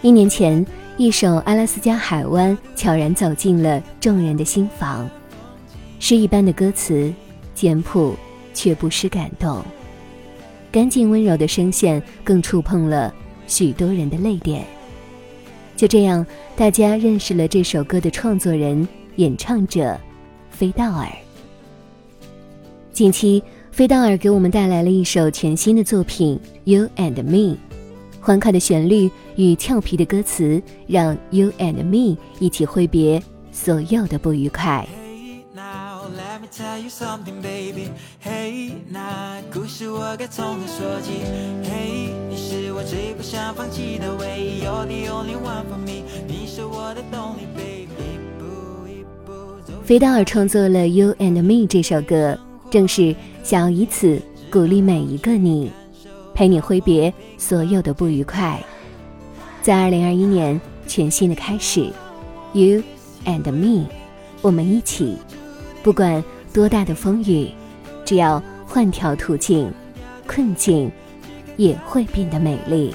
一年前，一首《阿拉斯加海湾》悄然走进了众人的心房。诗一般的歌词，简朴却不失感动。干净温柔的声线更触碰了许多人的泪点。就这样，大家认识了这首歌的创作人、演唱者飞道尔。近期，飞道尔给我们带来了一首全新的作品《You and Me》。欢快的旋律与俏皮的歌词，让 You and Me 一起挥别所有的不愉快。飞道尔创作了《You and Me》这首歌，正是想要以此鼓励每一个你。陪你挥别所有的不愉快，在二零二一年全新的开始，You and me，我们一起，不管多大的风雨，只要换条途径，困境也会变得美丽。